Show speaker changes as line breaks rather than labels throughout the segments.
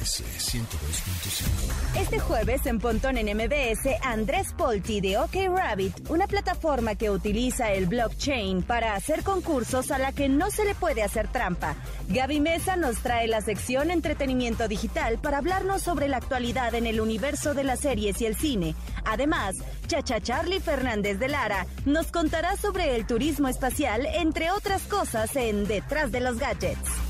NMBS 102.5.
Este jueves en Pontón en MBS, Andrés Polti de OK Rabbit, una plataforma que utiliza el blockchain para hacer concursos a la que no se le puede hacer trampa. Gaby Mesa nos trae la sección Entretenimiento Digital para hablarnos sobre la actualidad en el universo de las series y el cine. Además, Chacha Charlie Fernández de Lara nos contará sobre el turismo espacial, entre otras cosas, en Detrás de los Gadgets.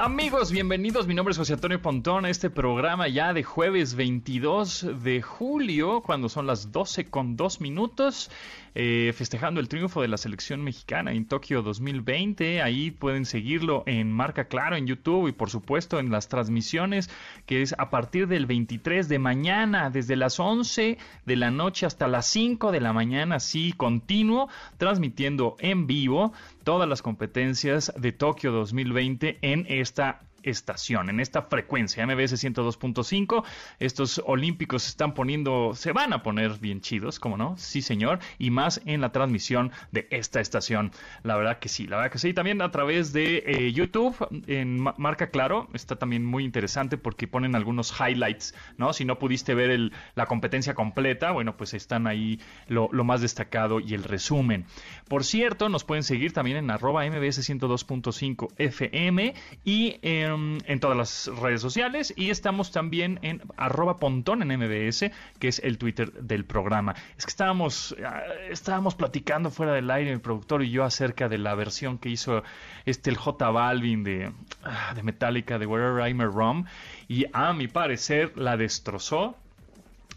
Amigos, bienvenidos. Mi nombre es José Antonio Pontón este programa ya de jueves 22 de julio, cuando son las 12 con 2 minutos, eh, festejando el triunfo de la selección mexicana en Tokio 2020. Ahí pueden seguirlo en Marca Claro, en YouTube y por supuesto en las transmisiones, que es a partir del 23 de mañana, desde las 11 de la noche hasta las 5 de la mañana, así continuo, transmitiendo en vivo todas las competencias de Tokio 2020 en esta estación, en esta frecuencia, MBS 102.5. Estos olímpicos se están poniendo, se van a poner bien chidos, como no? Sí, señor. Y más en la transmisión de esta estación. La verdad que sí, la verdad que sí. También a través de eh, YouTube, en Marca Claro, está también muy interesante porque ponen algunos highlights, ¿no? Si no pudiste ver la competencia completa, bueno, pues están ahí lo, más destacado y el resumen. Por cierto, nos pueden seguir también en arroba MBS 102.5 FM y en en todas las redes sociales y estamos también en arroba pontón en MBS, que es el Twitter del programa. Es que estábamos, ah, estábamos platicando fuera del aire, el productor y yo, acerca de la versión que hizo este el J Balvin de, ah, de Metallica, de Wherever I'm Rom, y a mi parecer la destrozó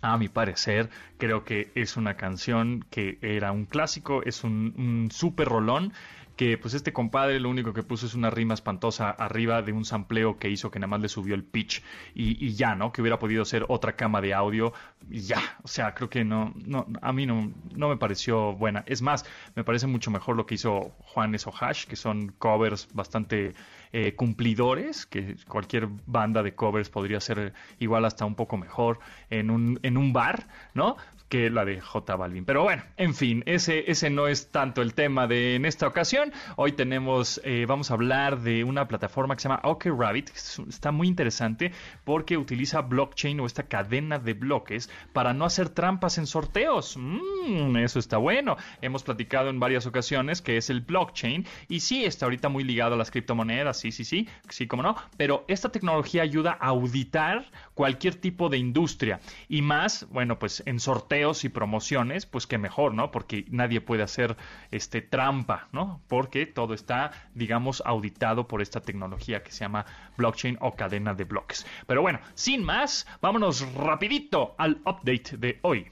a mi parecer, creo que es una canción que era un clásico, es un, un súper rolón que pues este compadre lo único que puso es una rima espantosa arriba de un sampleo que hizo que nada más le subió el pitch y, ya, ¿no? Que hubiera podido ser otra cama de audio y ya, o sea, creo que no, no a mí no, no me pareció buena. Es más, me parece mucho mejor lo que hizo Juan Hash, que son covers bastante eh, cumplidores, que cualquier banda de covers podría ser igual hasta un poco mejor en un, en un bar, ¿no? que la de J Balvin. Pero bueno, en fin, ese, ese no es tanto el tema de en esta ocasión. Hoy tenemos, eh, vamos a hablar de una plataforma que se llama OK Rabbit. Está muy interesante porque utiliza blockchain o esta cadena de bloques para no hacer trampas en sorteos. Mm, eso está bueno. Hemos platicado en varias ocasiones que es el blockchain y sí está ahorita muy ligado a las criptomonedas, sí, sí, sí, sí, como no. Pero esta tecnología ayuda a auditar cualquier tipo de industria y más, bueno, pues en sorteos y promociones, pues que mejor, ¿no? Porque nadie puede hacer este trampa, ¿no? Porque todo está, digamos, auditado por esta tecnología que se llama blockchain o cadena de bloques. Pero bueno, sin más, vámonos rapidito al update de hoy.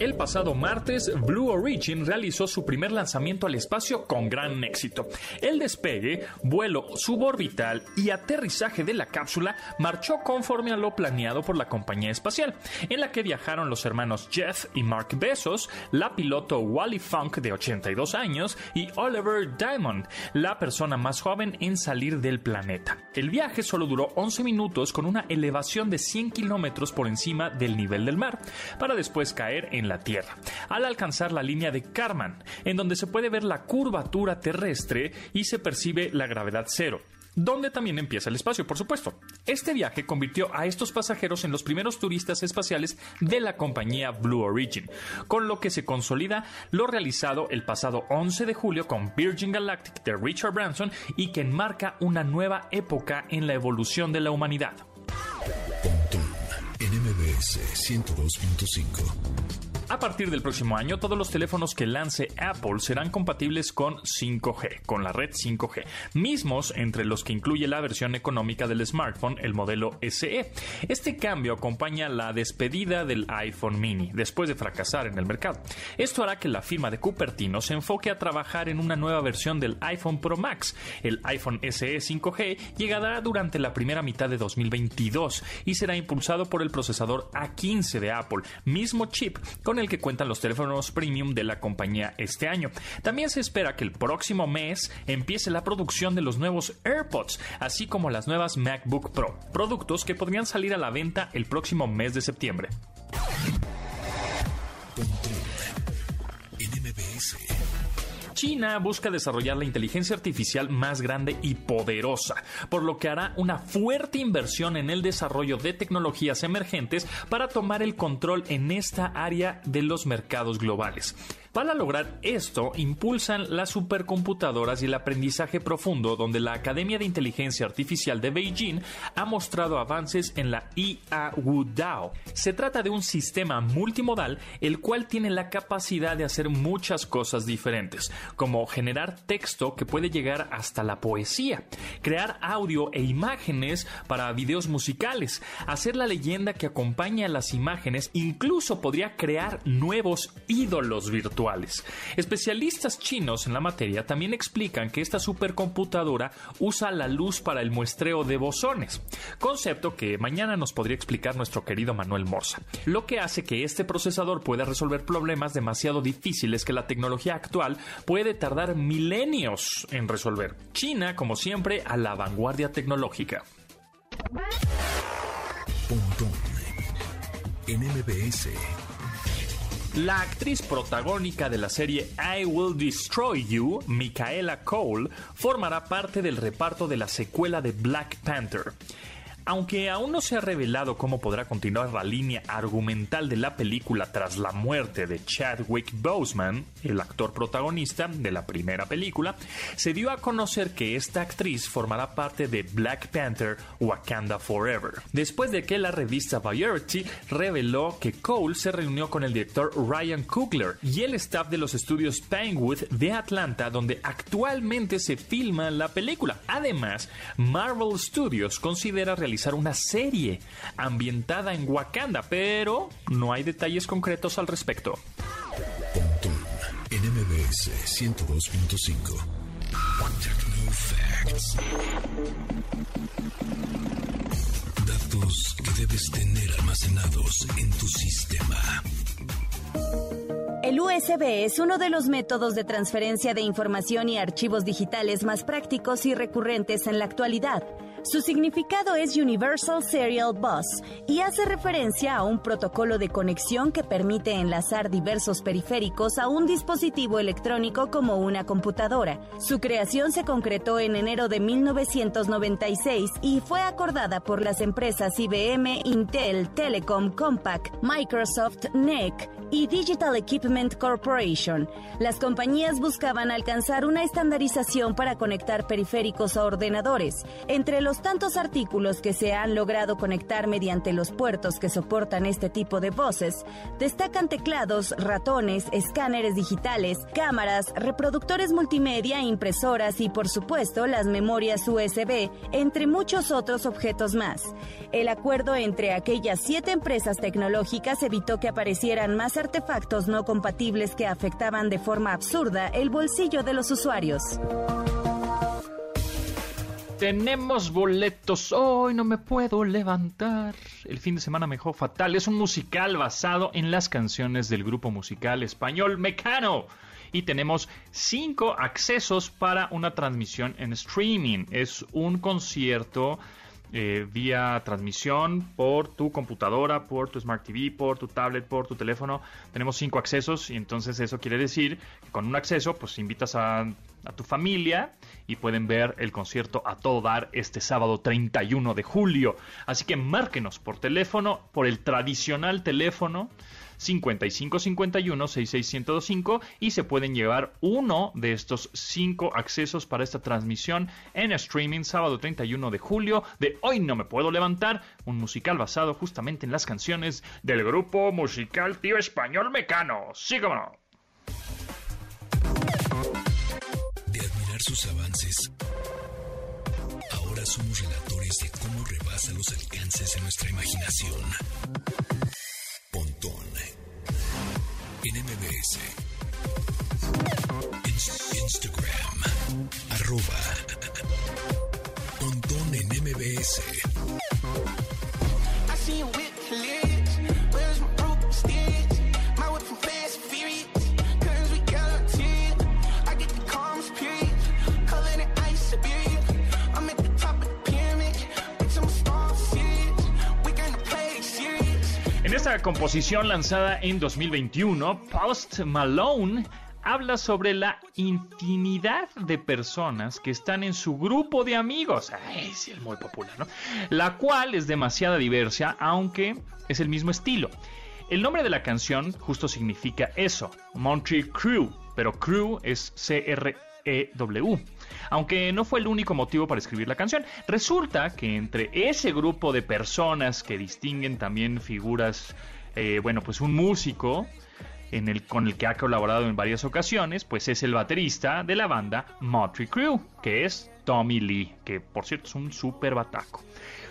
El pasado martes, Blue Origin realizó su primer lanzamiento al espacio con gran éxito. El despegue, vuelo suborbital y aterrizaje de la cápsula marchó conforme a lo planeado por la compañía espacial, en la que viajaron los hermanos Jeff y Mark Bezos, la piloto Wally Funk de 82 años y Oliver Diamond, la persona más joven en salir del planeta. El viaje solo duró 11 minutos con una elevación de 100 kilómetros por encima del nivel del mar, para después caer en la Tierra, al alcanzar la línea de Karman, en donde se puede ver la curvatura terrestre y se percibe la gravedad cero donde también empieza el espacio, por supuesto. Este viaje convirtió a estos pasajeros en los primeros turistas espaciales de la compañía Blue Origin, con lo que se consolida lo realizado el pasado 11 de julio con Virgin Galactic de Richard Branson y que enmarca una nueva época en la evolución de la humanidad.
NMBS 102.5
A partir del próximo año, todos los teléfonos que lance Apple serán compatibles con 5G, con la red 5G, mismos entre los que incluye la versión económica del smartphone, el modelo SE. Este cambio acompaña la despedida del iPhone mini, después de fracasar en el mercado. Esto hará que la firma de Cupertino se enfoque a trabajar en una nueva versión del iPhone Pro Max. El iPhone SE 5G llegará durante la primera mitad de 2022 y será impulsado por el procesador A15 de Apple, mismo chip el que cuentan los teléfonos premium de la compañía este año. También se espera que el próximo mes empiece la producción de los nuevos AirPods, así como las nuevas MacBook Pro, productos que podrían salir a la venta el próximo mes de septiembre. China busca desarrollar la inteligencia artificial más grande y poderosa, por lo que hará una fuerte inversión en el desarrollo de tecnologías emergentes para tomar el control en esta área de los mercados globales. Para lograr esto, impulsan las supercomputadoras y el aprendizaje profundo, donde la Academia de Inteligencia Artificial de Beijing ha mostrado avances en la IA Wudao. Se trata de un sistema multimodal el cual tiene la capacidad de hacer muchas cosas diferentes, como generar texto que puede llegar hasta la poesía, crear audio e imágenes para videos musicales, hacer la leyenda que acompaña a las imágenes, incluso podría crear nuevos ídolos virtuales Especialistas chinos en la materia también explican que esta supercomputadora usa la luz para el muestreo de bosones, concepto que mañana nos podría explicar nuestro querido Manuel Morsa, lo que hace que este procesador pueda resolver problemas demasiado difíciles que la tecnología actual puede tardar milenios en resolver. China, como siempre, a la vanguardia tecnológica. La actriz protagónica de la serie I Will Destroy You, Micaela Cole, formará parte del reparto de la secuela de Black Panther. Aunque aún no se ha revelado cómo podrá continuar la línea argumental de la película tras la muerte de Chadwick Boseman, el actor protagonista de la primera película, se dio a conocer que esta actriz formará parte de Black Panther Wakanda Forever, después de que la revista Variety reveló que Cole se reunió con el director Ryan Coogler y el staff de los estudios Pinewood de Atlanta, donde actualmente se filma la película. Además, Marvel Studios considera realizar una serie ambientada en Wakanda, pero no hay detalles concretos al respecto.
NMBS 102.5 Datos que debes tener almacenados en tu sistema.
El USB es uno de los métodos de transferencia de información y archivos digitales más prácticos y recurrentes en la actualidad. Su significado es Universal Serial Bus y hace referencia a un protocolo de conexión que permite enlazar diversos periféricos a un dispositivo electrónico como una computadora. Su creación se concretó en enero de 1996 y fue acordada por las empresas IBM, Intel, Telecom, Compaq, Microsoft, NEC y Digital Equipment Corporation. Las compañías buscaban alcanzar una estandarización para conectar periféricos a ordenadores. Entre los tantos artículos que se han logrado conectar mediante los puertos que soportan este tipo de voces, destacan teclados, ratones, escáneres digitales, cámaras, reproductores multimedia, impresoras y por supuesto las memorias USB, entre muchos otros objetos más. El acuerdo entre aquellas siete empresas tecnológicas evitó que aparecieran más artefactos no compatibles que afectaban de forma absurda el bolsillo de los usuarios.
Tenemos boletos. Hoy no me puedo levantar. El fin de semana me dejó fatal. Es un musical basado en las canciones del grupo musical español Mecano. Y tenemos cinco accesos para una transmisión en streaming. Es un concierto eh, vía transmisión por tu computadora, por tu Smart TV, por tu tablet, por tu teléfono. Tenemos cinco accesos y entonces eso quiere decir que con un acceso pues invitas a, a tu familia y pueden ver el concierto a todo dar este sábado 31 de julio. Así que márquenos por teléfono, por el tradicional teléfono 5551 66125 y se pueden llevar uno de estos cinco accesos para esta transmisión en streaming sábado 31 de julio de Hoy No Me Puedo Levantar, un musical basado justamente en las canciones del grupo musical Tío Español Mecano. Sí, no.
De admirar sus avances, ahora somos relatores de cómo rebasa los alcances de nuestra imaginación. Instagram. Arroba. Pontón en MBS.
Composición lanzada en 2021, Post Malone habla sobre la intimidad de personas que están en su grupo de amigos. es muy popular, ¿no? La cual es demasiado diversa, aunque es el mismo estilo. El nombre de la canción justo significa eso, Montreal Crew, pero Crew es C-R-E-W aunque no fue el único motivo para escribir la canción. Resulta que entre ese grupo de personas que distinguen también figuras, eh, bueno, pues un músico, con el que ha colaborado en varias ocasiones, pues es el baterista de la banda Motley Crue, que es Tommy Lee, que por cierto es un súper bataco.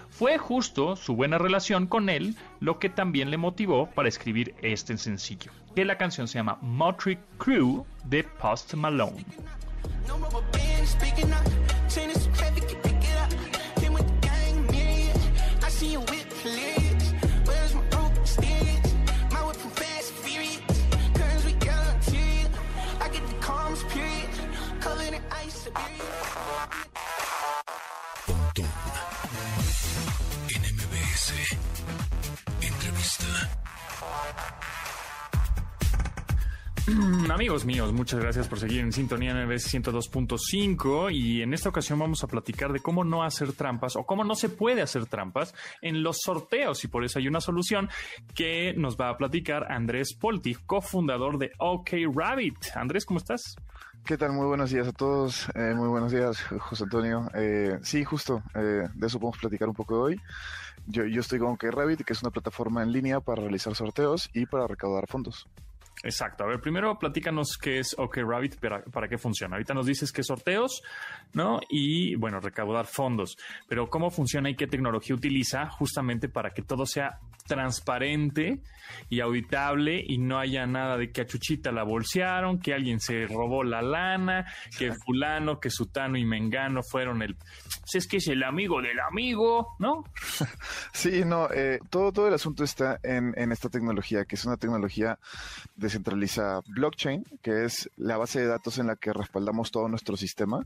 Fue justo su buena relación con él lo que también le motivó para escribir este sencillo, que la canción se llama Motley Crue de Post Malone. speaking, up. Amigos míos, muchas gracias por seguir en sintonía MBS 102.5 y en esta ocasión vamos a platicar de cómo no hacer trampas o cómo no se puede hacer trampas en los sorteos y por eso hay una solución que nos va a platicar Andrés Polti, cofundador de OK Rabbit. Andrés, ¿cómo estás?
¿Qué tal? Muy buenos días a todos. Eh, muy buenos días, José Antonio. Eh, sí, justo, eh, de eso podemos platicar un poco hoy. Yo, yo estoy con OK Rabbit, que es una plataforma en línea para realizar sorteos y para recaudar fondos.
Exacto. A ver, primero platícanos qué es OK Rabbit, para, para qué funciona. Ahorita nos dices que sorteos, ¿no? Y bueno, recaudar fondos. Pero cómo funciona y qué tecnología utiliza justamente para que todo sea transparente y auditable y no haya nada de que a Chuchita la bolsearon, que alguien se robó la lana, que fulano, que sutano y mengano fueron el... Si es que es el amigo del amigo, ¿no?
Sí, no, eh, todo, todo el asunto está en, en esta tecnología, que es una tecnología descentralizada blockchain, que es la base de datos en la que respaldamos todo nuestro sistema.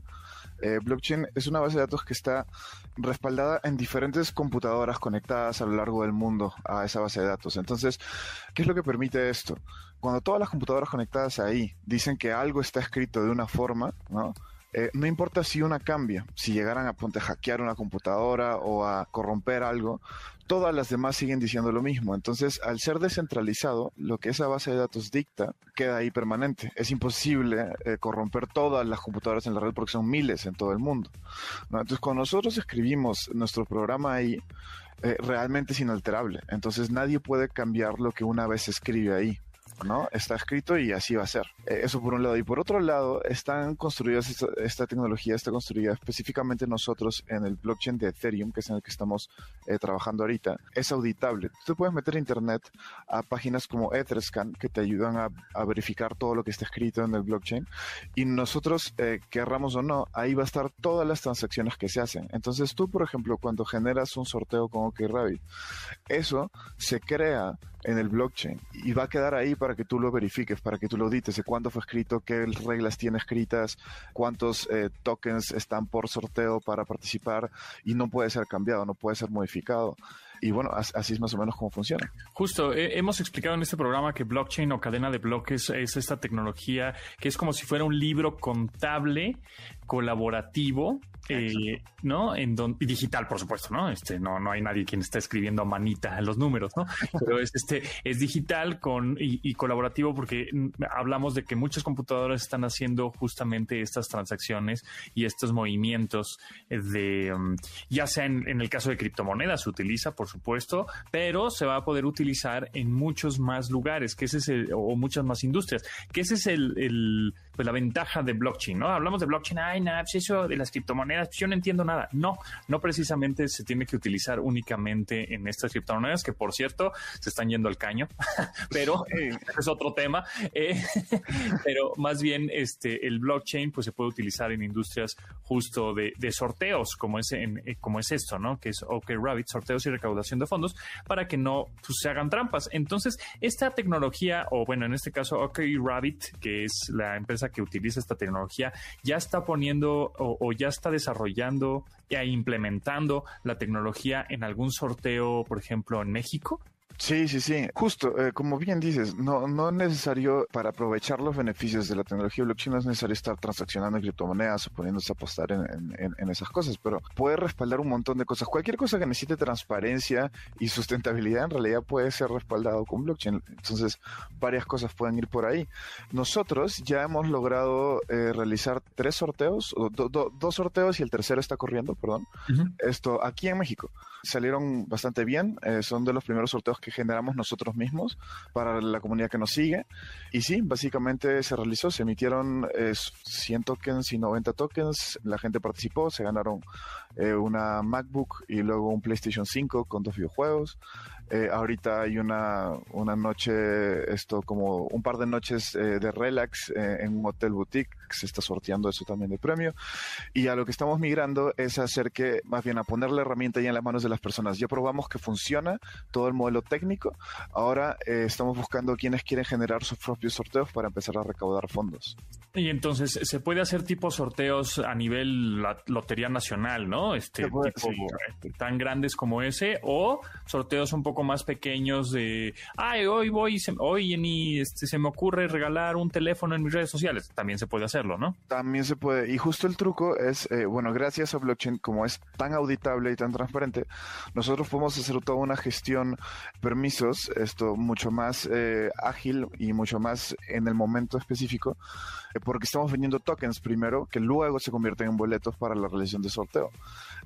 Eh, blockchain es una base de datos que está respaldada en diferentes computadoras conectadas a lo largo del mundo a esa base de datos. Entonces, ¿qué es lo que permite esto? Cuando todas las computadoras conectadas ahí dicen que algo está escrito de una forma, ¿no? Eh, no importa si una cambia, si llegaran a, ponte, hackear una computadora o a corromper algo, todas las demás siguen diciendo lo mismo. Entonces, al ser descentralizado, lo que esa base de datos dicta queda ahí permanente. Es imposible eh, corromper todas las computadoras en la red porque son miles en todo el mundo. Entonces, cuando nosotros escribimos nuestro programa ahí, eh, realmente es inalterable. Entonces, nadie puede cambiar lo que una vez se escribe ahí. ¿No? Está escrito y así va a ser. Eh, eso por un lado. Y por otro lado, están construidas, esta, tecnología está construida específicamente nosotros en el blockchain de Ethereum, que es en el que estamos eh, trabajando ahorita. Es auditable. Tú puedes meter internet a páginas como Etherscan que te ayudan a, verificar todo lo que está escrito en el blockchain. Y nosotros, eh, querramos o no, ahí va a estar todas las transacciones que se hacen. Entonces tú, por ejemplo, cuando generas un sorteo con OkRabbit, eso se crea en el blockchain y va a quedar ahí para que tú lo verifiques, para que tú lo audites de cuándo fue escrito, qué reglas tiene escritas, cuántos eh, tokens están por sorteo para participar y no puede ser cambiado, no puede ser modificado. y bueno, así es más o menos cómo funciona.
Justo, hemos explicado en este programa que blockchain o cadena de bloques es esta tecnología que es como si fuera un libro contable colaborativo eh, ¿no? En y digital, por supuesto, ¿no? Este, no, no hay nadie quien está escribiendo a manita los números, ¿no? Pero es este, es digital con y, colaborativo porque hablamos de que muchas computadoras están haciendo justamente estas transacciones y estos movimientos de, um, ya sea en, el caso de criptomonedas, se utiliza, por supuesto, pero se va a poder utilizar en muchos más lugares, que ese es el, o muchas más industrias, que ese es el, el pues la ventaja de blockchain, ¿no? Hablamos de blockchain, ay, nada, pues eso de las criptomonedas, pues yo no entiendo nada. No, no precisamente se tiene que utilizar únicamente en estas criptomonedas, que por cierto, se están yendo al caño, pero es otro tema. Eh, pero más bien, este, el blockchain, pues se puede utilizar en industrias justo de, sorteos, como es, en, eh, como es esto, ¿no? Que es OK Rabbit, sorteos y recaudación de fondos, para que no pues, se hagan trampas. Entonces, esta tecnología, o bueno, en este caso, OK Rabbit, que es la empresa que utiliza esta tecnología ya está poniendo o, ya está desarrollando e implementando la tecnología en algún sorteo, por ejemplo, en México?
Sí, sí, sí. Justo, eh, como bien dices, no, no es necesario, para aprovechar los beneficios de la tecnología blockchain, no es necesario estar transaccionando en criptomonedas o poniéndose a apostar en, en, esas cosas, pero puede respaldar un montón de cosas. Cualquier cosa que necesite transparencia y sustentabilidad en realidad puede ser respaldado con blockchain. Entonces, varias cosas pueden ir por ahí. Nosotros ya hemos logrado eh, realizar tres sorteos, o dos sorteos y el tercero está corriendo, perdón. Esto aquí en México. Salieron bastante bien, eh, son de los primeros sorteos que generamos nosotros mismos para la comunidad que nos sigue. Y sí, básicamente se realizó, se emitieron 100 tokens y 90 tokens, la gente participó, se ganaron eh, una MacBook y luego un PlayStation 5 con dos videojuegos. Eh, ahorita hay una, una noche, esto como un par de noches eh, de relax eh, en un hotel boutique, se está sorteando eso también de premio. Y a lo que estamos migrando es hacer que, más bien a poner la herramienta ya en las manos de las personas. Ya probamos que funciona todo el modelo técnico. Ahora estamos buscando quienes quieren generar sus propios sorteos para empezar a recaudar fondos.
Y entonces se puede hacer tipo sorteos a nivel la lotería nacional, ¿no? Este tipo, tan grandes como ese o sorteos un poco más pequeños de, ay, hoy voy, se, hoy en este, se me ocurre regalar un teléfono en mis redes sociales. También se puede hacerlo, ¿no?
También se puede. Y justo el truco es, eh, bueno, gracias a blockchain, como es tan auditable y tan transparente, nosotros podemos hacer toda una gestión permisos, esto mucho más eh, ágil y mucho más en el momento específico, eh, porque estamos vendiendo tokens primero, que luego se convierten en boletos para la realización de sorteo.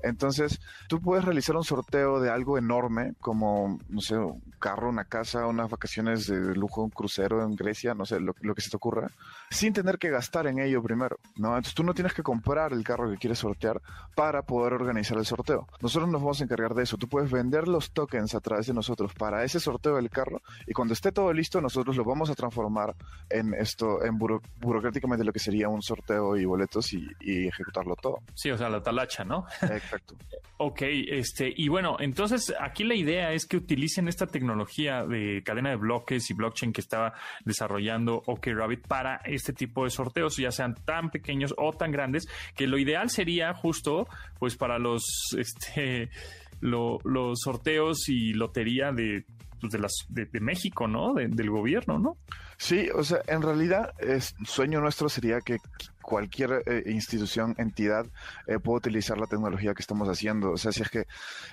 Entonces, tú puedes realizar un sorteo de algo enorme, como, no sé, un carro, una casa, unas vacaciones de lujo, un crucero en Grecia, no sé, lo, que se te ocurra, sin tener que gastar en ello primero, ¿no? Entonces, tú no tienes que comprar el carro que quieres sortear para poder organizar el sorteo. Nosotros nos vamos a encargar de eso. Tú puedes vender los tokens a través de nosotros para ese sorteo del carro y cuando esté todo listo, nosotros lo vamos a transformar en esto, en burocráticamente lo que sería un sorteo y boletos y, y ejecutarlo todo.
Sí, o sea, la talacha, ¿no?
Exacto.
ok, este, y bueno, entonces aquí la idea es que utilicen esta tecnología de cadena de bloques y blockchain que estaba desarrollando OkRabbit para este tipo de sorteos, ya sean tan pequeños o tan grandes, que lo ideal sería justo, pues para los, este, los sorteos y lotería de pues, de, las, de, México, ¿no? del gobierno, ¿no?
Sí, o sea, en realidad, es, sueño nuestro sería que cualquier eh, institución, entidad eh, pueda utilizar la tecnología que estamos haciendo. O sea, si es que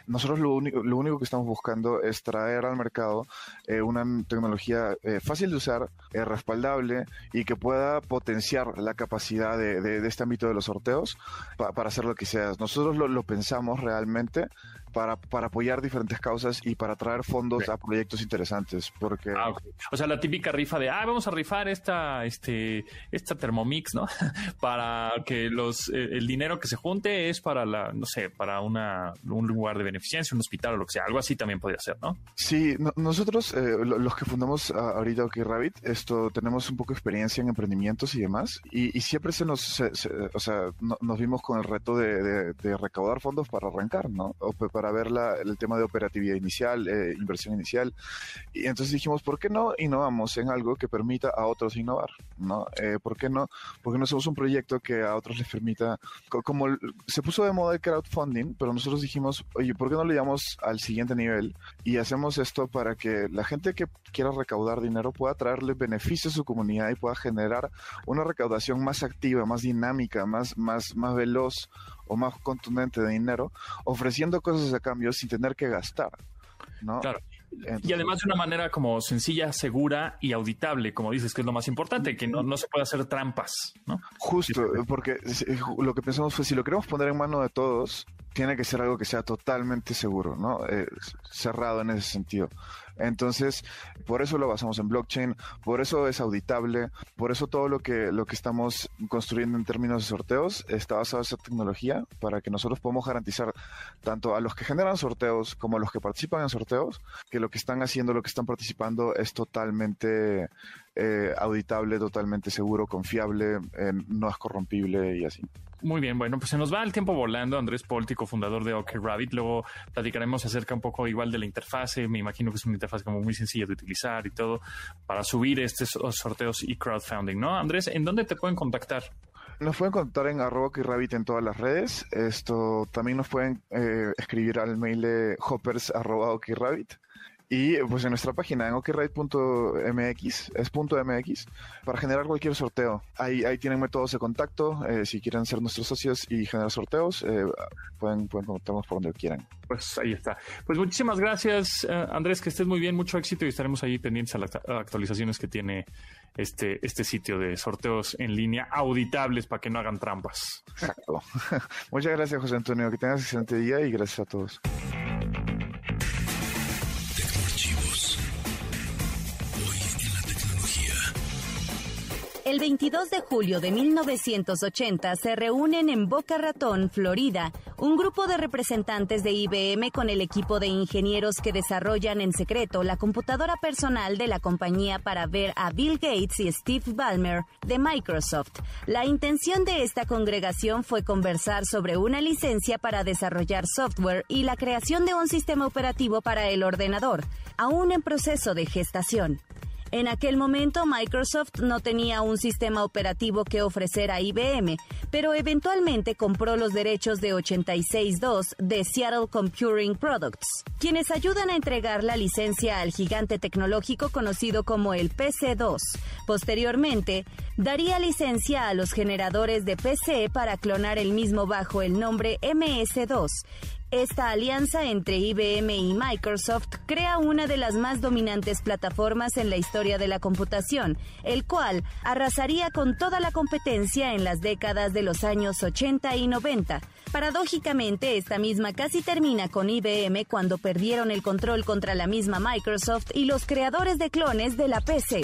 nosotros lo único, lo único que estamos buscando es traer al mercado eh, una tecnología fácil de usar, respaldable y que pueda potenciar la capacidad de, este ámbito de los sorteos para hacer lo que sea. Nosotros lo, lo pensamos realmente para, para apoyar diferentes causas y para traer fondos a proyectos interesantes. Porque...
Ah, o sea, la típica rifa de, ah, vamos a rifar esta, este, esta Thermomix, ¿no? para que los, eh, el dinero que se junte es para la, no sé, para una, un lugar de beneficencia, un hospital o lo que sea. Algo así también podría ser, ¿no?
Sí, nosotros, eh, los que fundamos ahorita OK Rabbit, esto, tenemos un poco de experiencia en emprendimientos y demás, y, y siempre se nos, o sea, nos vimos con el reto de, de, recaudar fondos para arrancar, ¿no? O para ver la, el tema de operatividad inicial, eh, inversión inicial. Y entonces dijimos, ¿por qué no innovamos en algo que permita a otros innovar? ¿no? Eh, ¿Por qué no? Porque no hacemos un proyecto que a otros les permita, como se puso de moda el crowdfunding, pero nosotros dijimos, oye, ¿por qué no le llevamos al siguiente nivel y hacemos esto para que la gente que quiera recaudar dinero pueda traerle beneficios a su comunidad y pueda generar una recaudación más activa, más dinámica, más, más, más veloz o más contundente de dinero, ofreciendo cosas a cambio sin tener que gastar. ¿no?
Claro. y además de una manera como sencilla, segura y auditable, como dices, que es lo más importante, que no, no se puede hacer trampas, ¿no?
Justo, porque lo que pensamos fue, si lo queremos poner en mano de todos, tiene que ser algo que sea totalmente seguro, ¿no? Eh, cerrado en ese sentido. Entonces, por eso lo basamos en blockchain, por eso es auditable, por eso todo lo que, lo que estamos construyendo en términos de sorteos está basado en esa tecnología para que nosotros podamos garantizar tanto a los que generan sorteos como a los que participan en sorteos que lo que están haciendo, lo que están participando es totalmente eh, auditable, totalmente seguro, confiable, eh, no es corrompible y así.
Muy bien, bueno, pues se nos va el tiempo volando. Andrés Póltico, fundador de OK Rabbit. Luego platicaremos acerca un poco igual de la interfase. Me imagino que es una interfaz como muy sencilla de utilizar y todo para subir estos sorteos y crowdfunding, ¿no? Andrés, ¿en dónde te pueden contactar?
Nos pueden contactar en arroba Rabbit en todas las redes. Esto también nos pueden eh, escribir al mail de hoppers arroba. Y pues en nuestra página en okride.mx, es .mx, para generar cualquier sorteo. Ahí, ahí tienen métodos de contacto. Eh, si quieren ser nuestros socios y generar sorteos, eh, pueden, pueden contactarnos por donde quieran.
Pues ahí está. Pues muchísimas gracias, eh, Andrés, que estés muy bien, mucho éxito y estaremos ahí pendientes a las actualizaciones que tiene este, este sitio de sorteos en línea auditables para que no hagan trampas.
Exacto. Muchas gracias, José Antonio. Que tengas excelente día y gracias a todos.
El 22 de julio de 1980 se reúnen en Boca Ratón, Florida, un grupo de representantes de IBM con el equipo de ingenieros que desarrollan en secreto la computadora personal de la compañía para ver a Bill Gates y Steve Ballmer de Microsoft. La intención de esta congregación fue conversar sobre una licencia para desarrollar software y la creación de un sistema operativo para el ordenador, aún en proceso de gestación. En aquel momento Microsoft no tenía un sistema operativo que ofrecer a IBM, pero eventualmente compró los derechos de 86.2 de Seattle Computing Products, quienes ayudan a entregar la licencia al gigante tecnológico conocido como el PC2. Posteriormente, daría licencia a los generadores de PC para clonar el mismo bajo el nombre MS2 esta alianza entre IBM y Microsoft crea una de las más dominantes plataformas en la historia de la computación, el cual arrasaría con toda la competencia en las décadas de los años 80 y 90. Paradójicamente, esta misma casi termina con IBM cuando perdieron el control contra la misma Microsoft y los creadores de clones de la PC.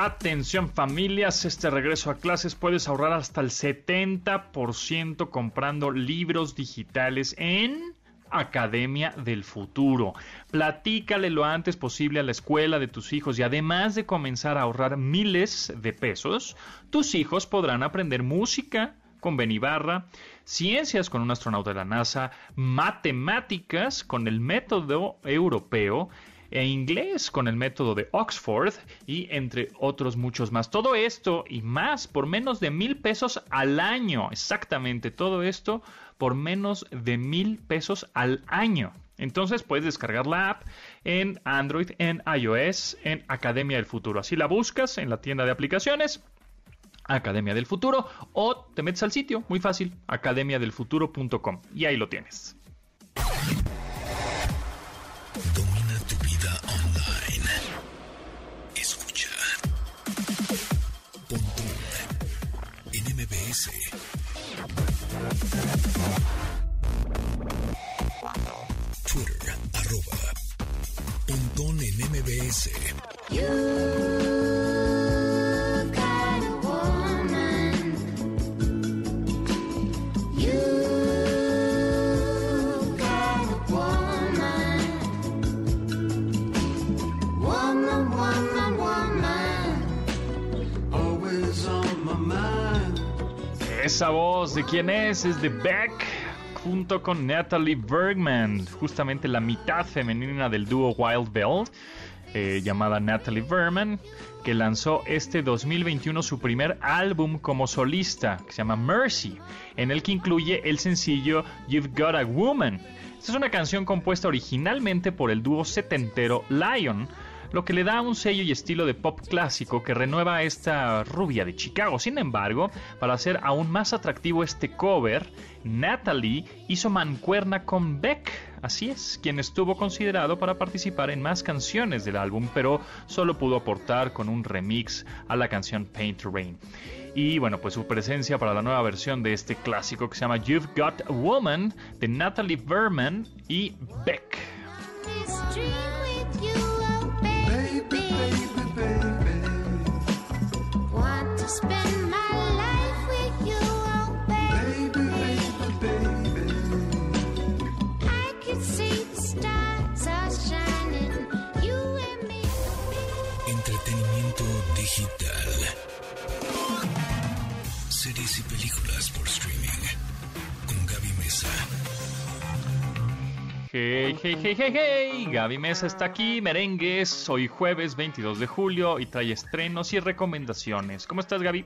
Atención familias, este regreso a clases puedes ahorrar hasta el 70% comprando libros digitales en Academia del Futuro. Platícale lo antes posible a la escuela de tus hijos y además de comenzar a ahorrar miles de pesos, tus hijos podrán aprender música con Benibarra, ciencias con un astronauta de la NASA, matemáticas con el método europeo, e inglés con el método de Oxford y entre otros muchos más. Todo esto y más por menos de mil pesos al año. Exactamente, todo esto por menos de mil pesos al año. Entonces puedes descargar la app en Android, en iOS, en Academia del Futuro. Así la buscas en la tienda de aplicaciones. Academia del Futuro o te metes al sitio, muy fácil, academiadelfuturo.com y ahí lo tienes.
Twitter, arroba Pontón en MBS.
Esa voz de quién es, es de Beck junto con Natalie Bergman, justamente la mitad femenina del dúo Wild Belt, eh, llamada Natalie Bergman, que lanzó este 2021 su primer álbum como solista, que se llama Mercy, en el que incluye el sencillo You've Got a Woman. Esta es una canción compuesta originalmente por el dúo setentero Lion, lo que le da un sello y estilo de pop clásico que renueva esta rubia de Chicago. Sin embargo, para hacer aún más atractivo este cover, Natalie hizo mancuerna con Beck, así es, quien estuvo considerado para participar en más canciones del álbum, pero solo pudo aportar con un remix a la canción Paint Rain. Y bueno, pues su presencia para la nueva versión de este clásico que se llama You've Got a Woman de Natalie Berman y Beck. Hey, hey, hey, hey, hey, Gaby Mesa está aquí, merengues, hoy jueves 22 de julio y trae estrenos y recomendaciones. ¿Cómo estás, Gaby?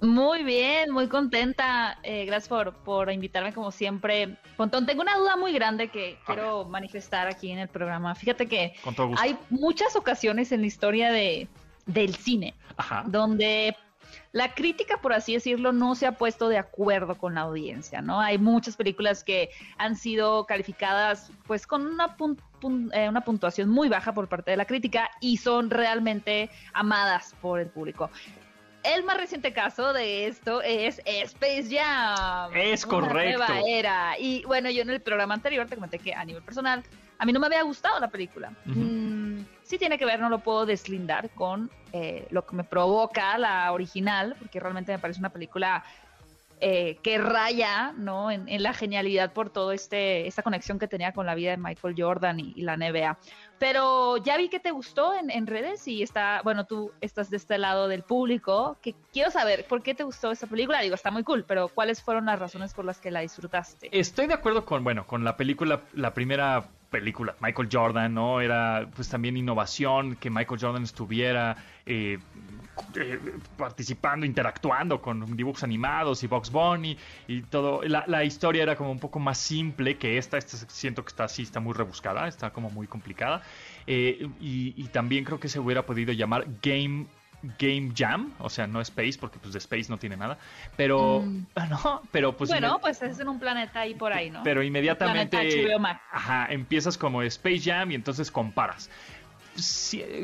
Muy bien, muy contenta. Eh, gracias por, por invitarme como siempre. Pontón, tengo una duda muy grande que quiero manifestar aquí en el programa. Fíjate que hay muchas ocasiones en la historia de, del cine
Ajá.
donde la crítica, por así decirlo, no se ha puesto de acuerdo con la audiencia, ¿no? Hay muchas películas que han sido calificadas pues con una, pun- pun- eh, una puntuación muy baja por parte de la crítica y son realmente amadas por el público. El más reciente caso de esto es Space Jam.
Es correcto.
nueva era. Y bueno, yo en el programa anterior te comenté que a nivel personal, a mí no me había gustado la película. Mm, sí tiene que ver, no lo puedo deslindar con eh, lo que me provoca la original, porque realmente me parece una película eh, que raya ¿no? en, la genialidad por todo este esta conexión que tenía con la vida de Michael Jordan y, la NBA. Pero ya vi que te gustó en, en redes y está, bueno, tú estás de este lado del público, que quiero saber por qué te gustó esta película. Digo, está muy cool, pero ¿cuáles fueron las razones por las que la disfrutaste?
Estoy de acuerdo con, bueno, con la película, la primera película, Michael Jordan, ¿no? Era pues también innovación, que Michael Jordan estuviera eh, eh, participando, interactuando con dibujos animados y Box Bunny y todo. La, la historia era como un poco más simple que esta. Esta siento que está así, está muy rebuscada, está como muy complicada. Eh, y, y también creo que se hubiera podido llamar Game Game Jam, o sea, no Space, porque pues de Space no tiene nada, pero
Mm.
no, pero pues
bueno, pues es en un planeta ahí por ahí, ¿no?
pero inmediatamente ajá, empiezas como Space Jam y entonces comparas.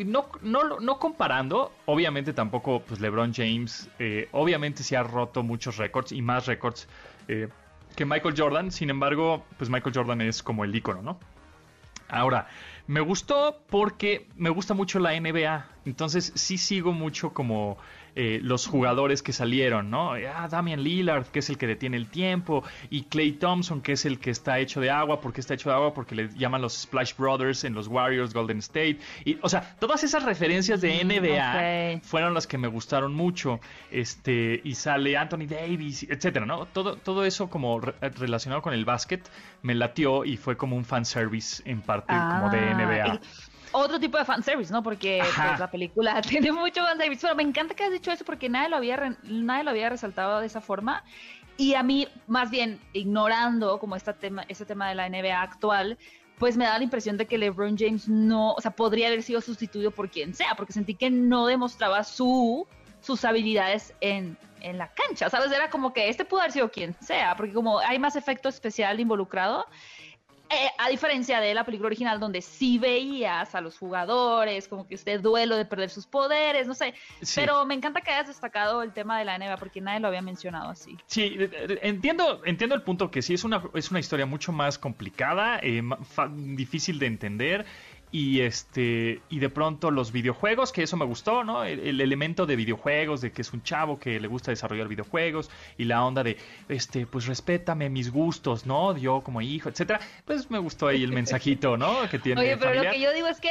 No, no, no comparando, obviamente tampoco, pues LeBron James, eh, obviamente sí ha roto muchos récords y más récords eh, que Michael Jordan, sin embargo, pues Michael Jordan es como el ícono, ¿no? Ahora, me gustó porque me gusta mucho la NBA. Entonces sí sigo mucho como eh, los jugadores que salieron, ¿no? Ah, Damian Lillard, que es el que detiene el tiempo, y Clay Thompson, que es el que está hecho de agua. ¿Por qué está hecho de agua? Porque le llaman los Splash Brothers en los Warriors, Golden State. Y, o sea, todas esas referencias de NBA
ok.
fueron las que me gustaron mucho. Este, y sale Anthony Davis, etcétera, ¿no? Todo, todo eso como re- relacionado con el básquet me latió y fue como un fanservice en parte como de
Ah,
NBA.
y Otro tipo de fanservice, ¿no? Porque pues, la película tiene mucho fanservice. Pero me encanta que has dicho eso porque nadie lo había, nadie lo había resaltado de esa forma. Y a mí, más bien, ignorando como este tema, este tema de la NBA actual, pues me da la impresión de que LeBron James no, o sea, podría haber sido sustituido por quien sea, porque sentí que no demostraba su, sus habilidades en, en la cancha, ¿sabes? Era como que este pudo haber sido quien sea, porque como hay más efecto especial involucrado, eh, a diferencia de la película original, donde sí veías a los jugadores, como que este duelo de perder sus poderes, no sé.
Sí.
Pero me encanta que hayas destacado el tema de la NBA, porque nadie lo había mencionado así.
Sí, eh, eh, entiendo, entiendo el punto que sí es una, es una historia mucho más complicada, eh, difícil de entender. Y este, y de pronto los videojuegos, que eso me gustó, ¿no? El, el elemento de videojuegos, de que es un chavo que le gusta desarrollar videojuegos, y la onda de este, pues respétame mis gustos, ¿no? Yo como hijo, etcétera. Pues me gustó ahí el mensajito, ¿no? Que tiene
Oye, pero lo que yo digo es que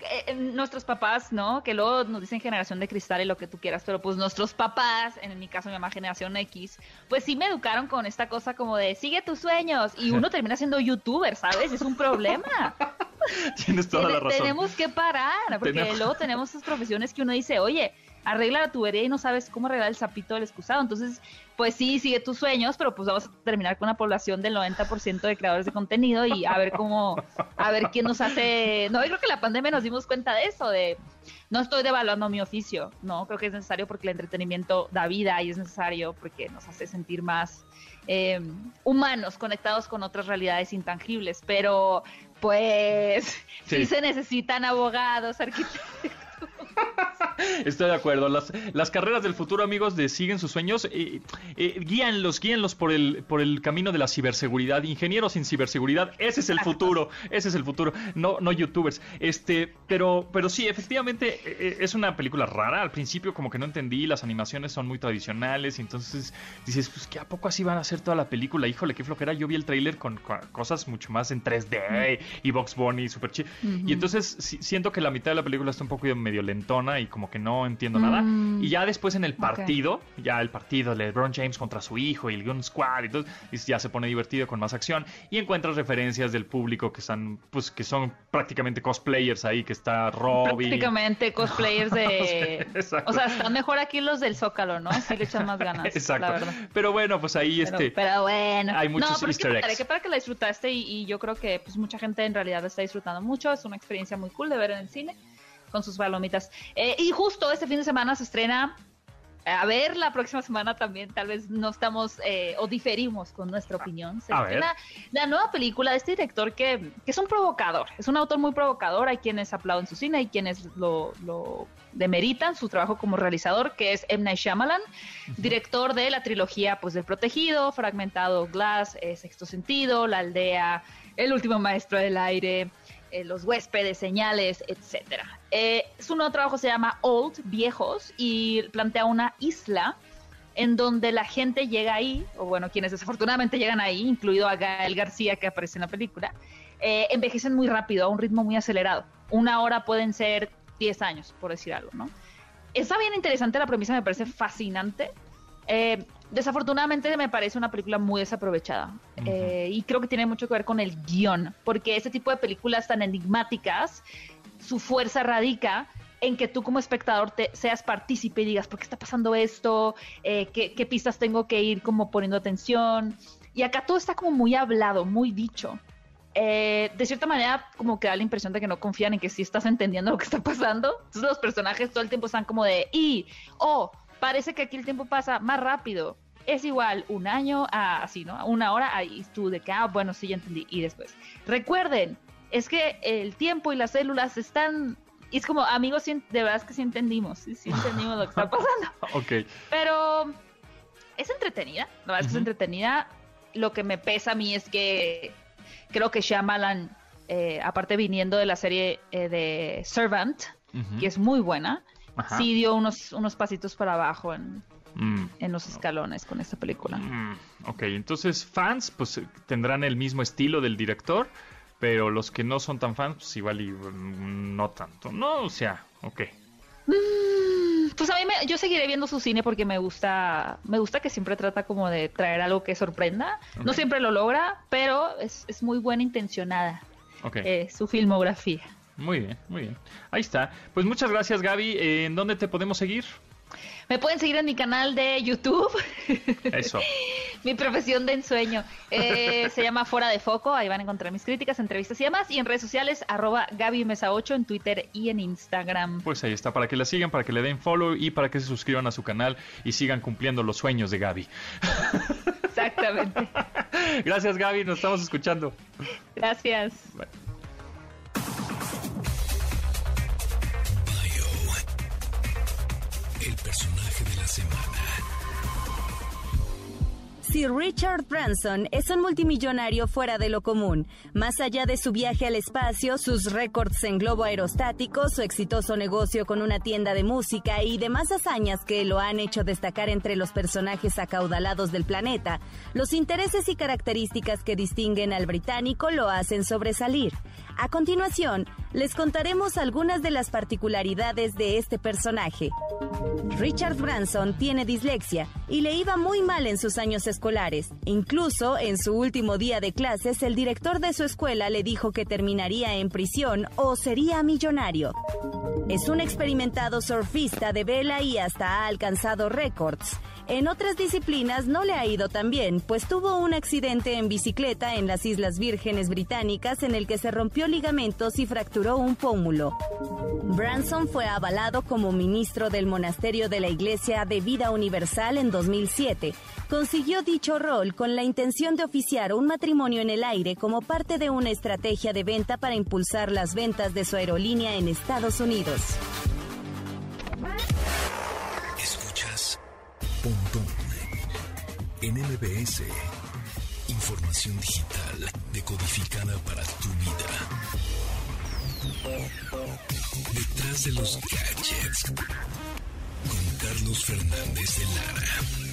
eh, nuestros papás, ¿no? Que luego nos dicen generación de cristal y lo que tú quieras, pero pues nuestros papás, en mi caso mi mamá generación X, pues sí me educaron con esta cosa como de sigue tus sueños y uno termina siendo youtuber, ¿sabes? Es un problema.
Tienes toda la razón.
Tenemos que parar, porque luego tenemos esas profesiones que uno dice, oye, arregla la tubería y no sabes cómo arreglar el sapito del excusado. Entonces, pues sí, sigue tus sueños, pero pues vamos a terminar con una población del 90% de creadores de contenido y a ver cómo, a ver quién nos hace... No, yo creo que la pandemia nos dimos cuenta de eso, de no estoy devaluando mi oficio, ¿no? Creo que es necesario porque el entretenimiento da vida y es necesario porque nos hace sentir más eh, humanos, conectados con otras realidades intangibles, pero pues sí, sí. se necesitan abogados, arquitectos
Estoy de acuerdo. Las, las carreras del futuro, amigos, de siguen sus sueños. Eh, eh, guíanlos, guíanlos por el, por el camino de la ciberseguridad. Ingenieros sin ciberseguridad, ese es el futuro. Ese es el futuro. No, no youtubers. Este, pero, pero sí, efectivamente, eh, es una película rara. Al principio, como que no entendí. Las animaciones son muy tradicionales. entonces dices, pues que a poco así van a hacer toda la película. Híjole, qué flojera. Yo vi el tráiler con, cosas mucho más en 3D y Box Bunny, super chido. Y entonces siento que la mitad de la película está un poco medio lentona y como que no entiendo nada. Mm. Y ya después en el partido, ya el partido de LeBron James contra su hijo y el Gun Squad y todo, ya se pone divertido con más acción y encuentras referencias del público que están, pues que son prácticamente cosplayers ahí, que está Robbie.
Prácticamente cosplayers de... o sea, están mejor aquí los del Zócalo, ¿no? Así le echan más ganas.
Exacto. Pero bueno, pues ahí este...
Pero bueno.
Hay muchos no, pero easter
eggs. que para que la disfrutaste y, y, yo creo que pues mucha gente en realidad la está disfrutando mucho. Es una experiencia muy cool de ver en el cine con sus palomitas. Eh, y justo este fin de semana se estrena a ver la próxima semana también, tal vez no estamos eh, o diferimos con nuestra opinión. Se estrena la nueva película de este director que, es un provocador, es un autor muy provocador. Hay quienes aplauden su cine, hay quienes lo, lo demeritan su trabajo como realizador, que es M. Night Shyamalan, director de la trilogía pues del Protegido, Fragmentado, Glass, eh, Sexto Sentido, La Aldea, El Último Maestro del Aire. Eh, los huéspedes, señales, etcétera. Eh, su nuevo trabajo se llama Old, Viejos, y plantea una isla en donde la gente llega ahí, o bueno, quienes desafortunadamente llegan ahí, incluido a Gael García que aparece en la película, eh, envejecen muy rápido, a un ritmo muy acelerado. Una hora pueden ser 10 años, por decir algo, ¿no? Está bien interesante la premisa, me parece fascinante. Eh, desafortunadamente me parece una película muy desaprovechada eh, y creo que tiene mucho que ver con el guion, porque ese tipo de películas tan enigmáticas, su fuerza radica en que tú como espectador te seas partícipe y digas, ¿por qué está pasando esto? Eh, ¿qué, pistas tengo que ir como poniendo atención? Y acá todo está como muy hablado, muy dicho. de cierta manera, como que da la impresión de que no confían en que sí estás entendiendo lo que está pasando. Entonces los personajes todo el tiempo están como de, y, oh, parece que aquí el tiempo pasa más rápido. Es igual un año a así, ¿no? Una hora, ahí tú de que, ah, bueno, sí, ya entendí. Y después, recuerden, es que el tiempo y las células están... Y es como, amigos, de verdad es que sí entendimos, sí, entendimos lo que está pasando.
ok.
Pero es entretenida, la verdad es que es entretenida. Lo que me pesa a mí es que creo que Shyamalan, eh, aparte viniendo de la serie eh, de Servant, que es muy buena, sí dio unos, unos pasitos para abajo en, mm. en los escalones con esta película.
Mm, ok, entonces fans pues tendrán el mismo estilo del director, pero los que no son tan fans pues igual y mm, no tanto, ¿no? O sea, ok.
pues a mí yo seguiré viendo su cine porque me gusta, me gusta que siempre trata como de traer algo que sorprenda. No siempre lo logra, pero es, es muy buena intencionada okay. Eh, su filmografía.
Muy bien, muy bien. Ahí está. Pues muchas gracias, Gaby. ¿En dónde te podemos seguir?
Me pueden seguir en mi canal de YouTube.
Eso.
mi profesión de ensueño. Eh, se llama Fuera de Foco. Ahí van a encontrar mis críticas, entrevistas y demás. Y en redes sociales, arroba Gaby Mesa 8 en Twitter y en Instagram.
Pues ahí está, para que la sigan, para que le den follow y para que se suscriban a su canal y sigan cumpliendo los sueños de Gaby.
Exactamente.
Gracias, Gaby. Nos estamos escuchando.
Gracias.
Sir Richard Branson es un multimillonario fuera de lo común. Más allá de su viaje al espacio, sus récords en globo aerostático, su exitoso negocio con una tienda de música y demás hazañas que lo han hecho destacar entre los personajes acaudalados del planeta, los intereses y características que distinguen al británico lo hacen sobresalir. A continuación, les contaremos algunas de las particularidades de este personaje. Richard Branson tiene dislexia y le iba muy mal en sus años escolares. Incluso en su último día de clases, el director de su escuela le dijo que terminaría en prisión o sería millonario. Es un experimentado surfista de vela y hasta ha alcanzado récords. En otras disciplinas no le ha ido tan bien, pues tuvo un accidente en bicicleta en las Islas Vírgenes Británicas en el que se rompió ligamentos y fracturó un pómulo. Branson fue avalado como ministro del monasterio de la Iglesia de Vida Universal en 2007. Consiguió dicho rol con la intención de oficiar un matrimonio en el aire como parte de una estrategia de venta para impulsar las ventas de su aerolínea en Estados Unidos.
MBS. Información digital decodificada para tu vida. Detrás de los gadgets. Con Carlos Fernández de Lara.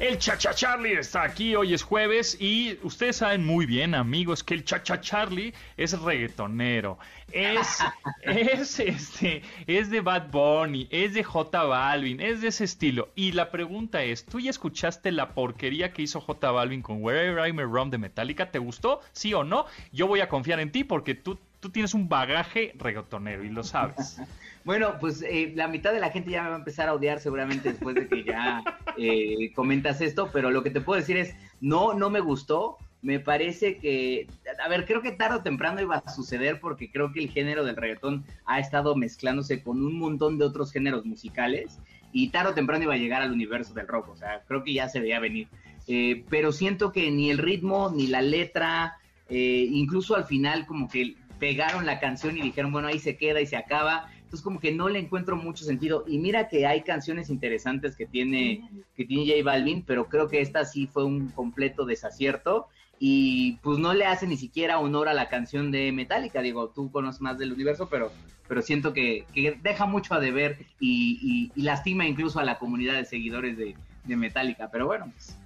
El Chacha Charlie está aquí, hoy es jueves y ustedes saben muy bien, amigos, que el Chacha Charlie es reggaetonero. Es, es, este, es de Bad Bunny, es de J Balvin, es de ese estilo. Y la pregunta es, ¿tú ya escuchaste la porquería que hizo J Balvin con Wherever I May Roam de Metallica? ¿Te gustó? ¿Sí o no? Yo voy a confiar en ti porque tú, tú tienes un bagaje reggaetonero y lo sabes.
Bueno, pues eh, la mitad de la gente ya me va a empezar a odiar seguramente después de que ya eh, comentas esto, pero lo que te puedo decir es, no, no me gustó. Me parece que, a ver, creo que tarde o temprano iba a suceder porque creo que el género del reggaetón ha estado mezclándose con un montón de otros géneros musicales y tarde o temprano iba a llegar al universo del rock, o sea, creo que ya se veía venir. Eh, pero siento que ni el ritmo, ni la letra, incluso al final como que pegaron la canción y dijeron, bueno, ahí se queda y se acaba entonces como que no le encuentro mucho sentido. Y mira que hay canciones interesantes que tiene, que tiene J Balvin, pero creo que esta sí fue un completo desacierto. Y pues no le hace ni siquiera honor a la canción de Metallica. Digo, tú conoces más del universo, pero, pero siento que, deja mucho a deber y, lastima incluso a la comunidad de seguidores de, de Metallica. Pero bueno, pues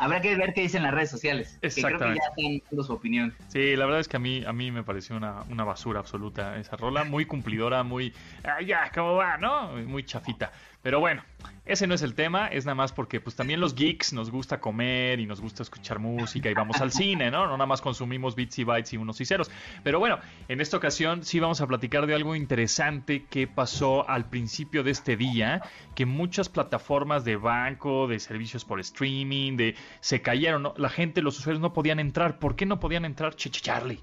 Habrá que ver qué dicen las redes sociales. Que creo que ya están dando su opinión.
Sí, la verdad es que a mí, a mí me pareció una, una basura absoluta esa rola. Muy cumplidora, muy. Ah, ya, ¿cómo va? ¿No? Muy chafita. Pero bueno, ese no es el tema, es nada más porque pues también los geeks nos gusta comer y nos gusta escuchar música y vamos al cine, ¿no? No nada más consumimos bits y bytes y unos y ceros. Pero bueno, en esta ocasión sí vamos a platicar de algo interesante que pasó al principio de este día, que muchas plataformas de banco, de servicios por streaming, de se cayeron, ¿no? la gente, los usuarios no podían entrar. ¿Por qué no podían entrar, Chichi Charlie?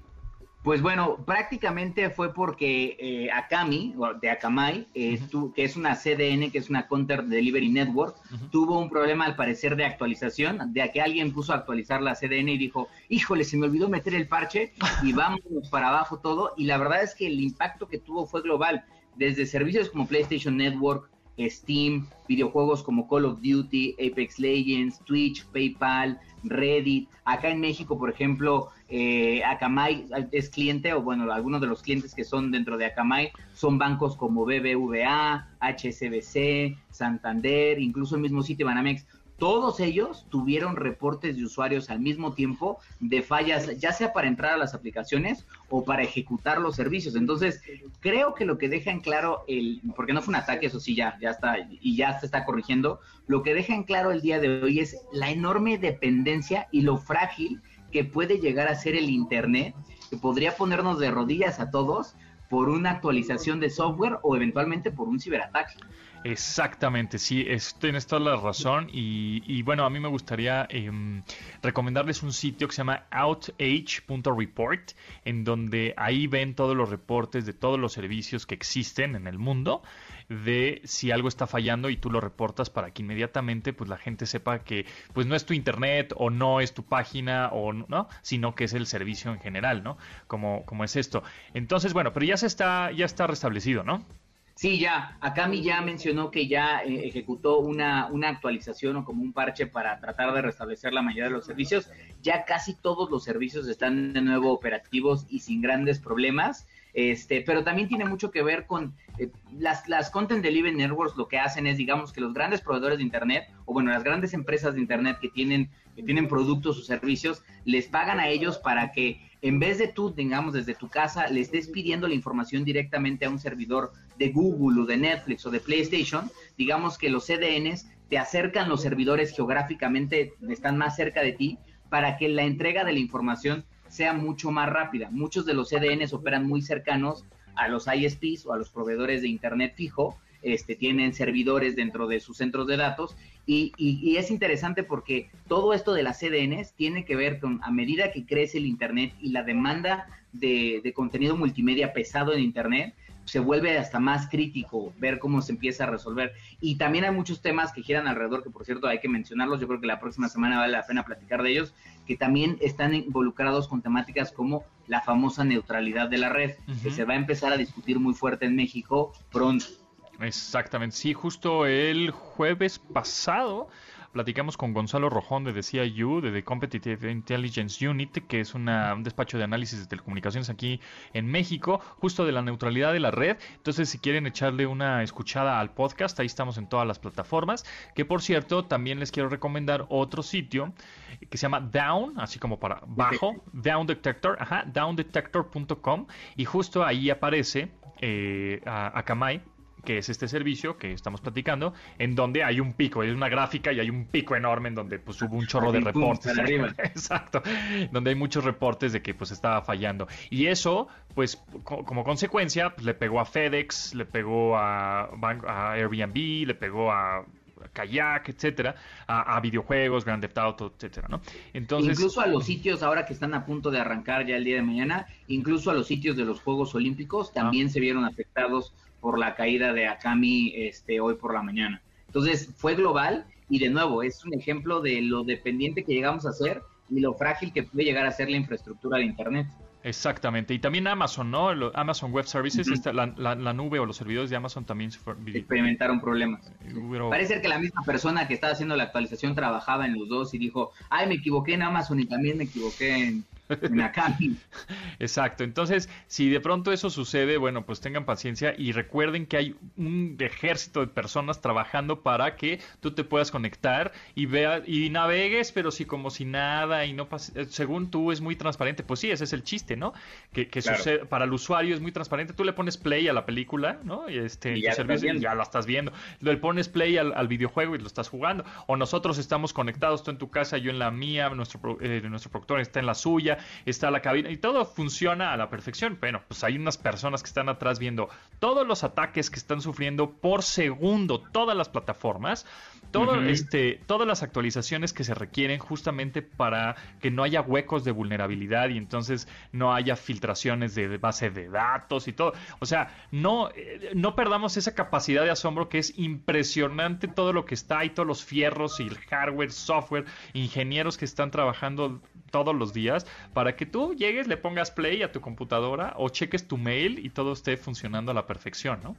Pues bueno, prácticamente fue porque eh, Akami, de Akamai, eh, que es una CDN, que es una Counter Delivery Network, tuvo un problema al parecer de actualización, de que alguien puso a actualizar la CDN y dijo, híjole, se me olvidó meter el parche y vamos para abajo todo. Y la verdad es que el impacto que tuvo fue global, desde servicios como PlayStation Network, Steam, videojuegos como Call of Duty, Apex Legends, Twitch, PayPal, Reddit. Acá en México, por ejemplo, eh, Akamai es cliente, o bueno, algunos de los clientes que son dentro de Akamai son bancos como BBVA, HSBC, Santander, incluso el mismo sitio Banamex. Todos ellos tuvieron reportes de usuarios al mismo tiempo de fallas, ya sea para entrar a las aplicaciones o para ejecutar los servicios. Entonces, creo que lo que deja en claro el, porque no fue un ataque, eso sí ya, ya está, y ya se está corrigiendo, lo que deja en claro el día de hoy es la enorme dependencia y lo frágil que puede llegar a ser el Internet, que podría ponernos de rodillas a todos por una actualización de software o eventualmente por un ciberataque.
Exactamente, sí, tienes toda la razón y, bueno, a mí me gustaría em, recomendarles un sitio que se llama outage.report, en donde ahí ven todos los reportes de todos los servicios que existen en el mundo de si algo está fallando y tú lo reportas para que inmediatamente pues la gente sepa que pues no es tu internet o no es tu página o no, sino que es el servicio en general, ¿no? Como, como es esto. Entonces, bueno, pero ya se está, ya está restablecido, ¿no?
Sí, ya. Akami ya mencionó que ya eh, ejecutó una, una actualización o como un parche para tratar de restablecer la mayoría de los servicios. Ya casi todos los servicios están de nuevo operativos y sin grandes problemas. Este, pero también tiene mucho que ver con eh, las, las Content Delivery Networks, lo que hacen es, digamos, que los grandes proveedores de Internet, o bueno, las grandes empresas de Internet que tienen, que tienen productos o servicios, les pagan a ellos para que en vez de tú, digamos, desde tu casa, le estés pidiendo la información directamente a un servidor de Google o de Netflix o de PlayStation, digamos que los CDNs te acercan los servidores geográficamente, están más cerca de ti, para que la entrega de la información sea mucho más rápida. Muchos de los CDNs operan muy cercanos a los ISPs o a los proveedores de Internet fijo, este, tienen servidores dentro de sus centros de datos y, y, es interesante porque todo esto de las CDNs tiene que ver con, a medida que crece el Internet y la demanda de, de contenido multimedia pesado en Internet, se vuelve hasta más crítico ver cómo se empieza a resolver. Y también hay muchos temas que giran alrededor, que por cierto hay que mencionarlos, yo creo que la próxima semana vale la pena platicar de ellos, que también están involucrados con temáticas como la famosa neutralidad de la red, que se va a empezar a discutir muy fuerte en México pronto.
Exactamente, sí, justo el jueves pasado platicamos con Gonzalo Rojón de CIU, de The Competitive Intelligence Unit, que es un despacho de análisis de telecomunicaciones aquí en México, justo de la neutralidad de la red. Entonces, si quieren echarle una escuchada al podcast, ahí estamos en todas las plataformas. Que por cierto, también les quiero recomendar otro sitio que se llama Down, así como para bajo, Down Detector, ajá, downdetector.com, y justo ahí aparece eh, a Akamai que es este servicio que estamos platicando, en donde hay un pico, es una gráfica y hay un pico enorme en donde pues hubo un chorro de reportes. Exacto, donde hay muchos reportes de que pues estaba fallando. Y eso, pues como consecuencia, pues, le pegó a FedEx, le pegó a, a Airbnb, le pegó a kayak, etcétera, a, videojuegos, Grand Theft Auto, etcétera, ¿no?
Entonces, incluso a los sitios ahora que están a punto de arrancar ya el día de mañana, incluso a los sitios de los Juegos Olímpicos también se vieron afectados por la caída de Akami este, hoy por la mañana. Entonces fue global y de nuevo es un ejemplo de lo dependiente que llegamos a ser y lo frágil que puede llegar a ser la infraestructura de Internet.
Exactamente, y también Amazon, ¿no? Amazon Web Services, la, nube o los servidores de Amazon también se
experimentaron problemas. Parece que la misma persona que estaba haciendo la actualización trabajaba en los dos y dijo, ay, me equivoqué en Amazon y también me equivoqué en,
Exacto. Entonces, si de pronto eso sucede, bueno, pues tengan paciencia y recuerden que hay un ejército de personas trabajando para que tú te puedas conectar y veas y navegues, pero sí como si nada y no pase, eh, según tú es muy transparente. Pues sí, ese es el chiste, ¿no? Que, sucede para el usuario es muy transparente. Tú le pones play a la película, ¿no? Y este ya, servicio, ya lo estás viendo. Le pones play al, videojuego y lo estás jugando. O nosotros estamos conectados, tú en tu casa, yo en la mía, nuestro eh, nuestro productor está en la suya está la cabina y todo funciona a la perfección. Bueno, pues hay unas personas que están atrás viendo todos los ataques que están sufriendo por segundo todas las plataformas, todo, este, todas las actualizaciones que se requieren justamente para que no haya huecos de vulnerabilidad y entonces no haya filtraciones de base de datos y todo. O sea, no, eh, no perdamos esa capacidad de asombro que es impresionante todo lo que está ahí, todos los fierros y el hardware, software, ingenieros que están trabajando todos los días para que tú llegues, le pongas play a tu computadora o cheques tu mail y todo esté funcionando a la perfección, ¿no?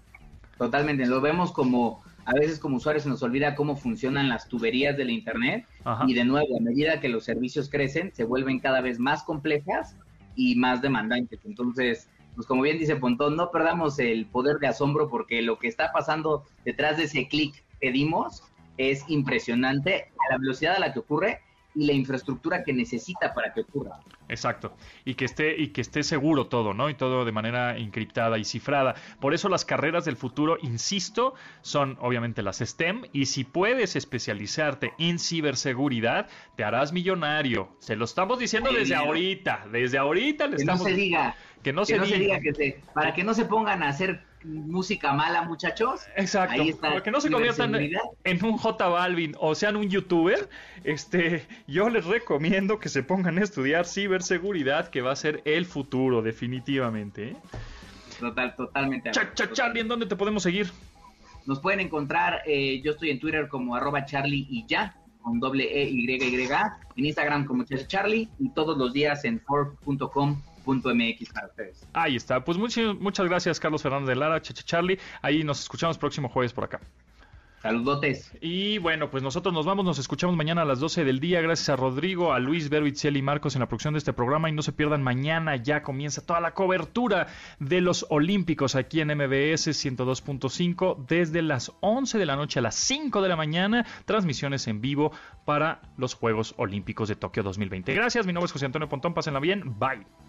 Totalmente, lo vemos como a veces como usuarios se nos olvida cómo funcionan las tuberías del Internet y de nuevo, a medida que los servicios crecen, se vuelven cada vez más complejas y más demandantes. Entonces, pues como bien dice Pontón, no perdamos el poder de asombro porque lo que está pasando detrás de ese clic que dimos es impresionante a la velocidad a la que ocurre y la infraestructura que necesita para que ocurra.
Exacto. Y que esté, y que esté seguro todo, ¿no? Y todo de manera encriptada y cifrada. Por eso las carreras del futuro, insisto, son obviamente las STEM. Y si puedes especializarte en ciberseguridad, te harás millonario. Se lo estamos diciendo desde ahorita. Desde ahorita le
que
estamos.
No se diga. Que no, se, diga. que se, para que no se pongan a hacer música mala, muchachos.
Exacto. Para que no se conviertan en un J Balvin o sean un youtuber, este, yo les recomiendo que se pongan a estudiar ciberseguridad, que va a ser el futuro, definitivamente. ¿eh?
Total, totalmente.
Charlie, ¿en dónde te podemos seguir?
Nos pueden encontrar, eh, yo estoy en Twitter como arroba Charlie y ya, con doble E, Y, Y, en Instagram como Charlie y todos los días en fork.com .mx para ustedes.
Ahí está. Pues muchas, muchas gracias, Carlos Fernández de Lara, Cheche Charlie. Ahí nos escuchamos próximo jueves por acá.
Saludotes.
Y bueno, pues nosotros nos vamos, nos escuchamos mañana a las 12 del día. Gracias a Rodrigo, a Luis, Vero, y Marcos en la producción de este programa. Y no se pierdan, mañana ya comienza toda la cobertura de los Olímpicos aquí en MBS 102.5 desde las 11 de la noche a las 5 de la mañana. Transmisiones en vivo para los Juegos Olímpicos de Tokio 2020. Gracias, mi nombre es José Antonio Pontón. Pásenla bien. Bye.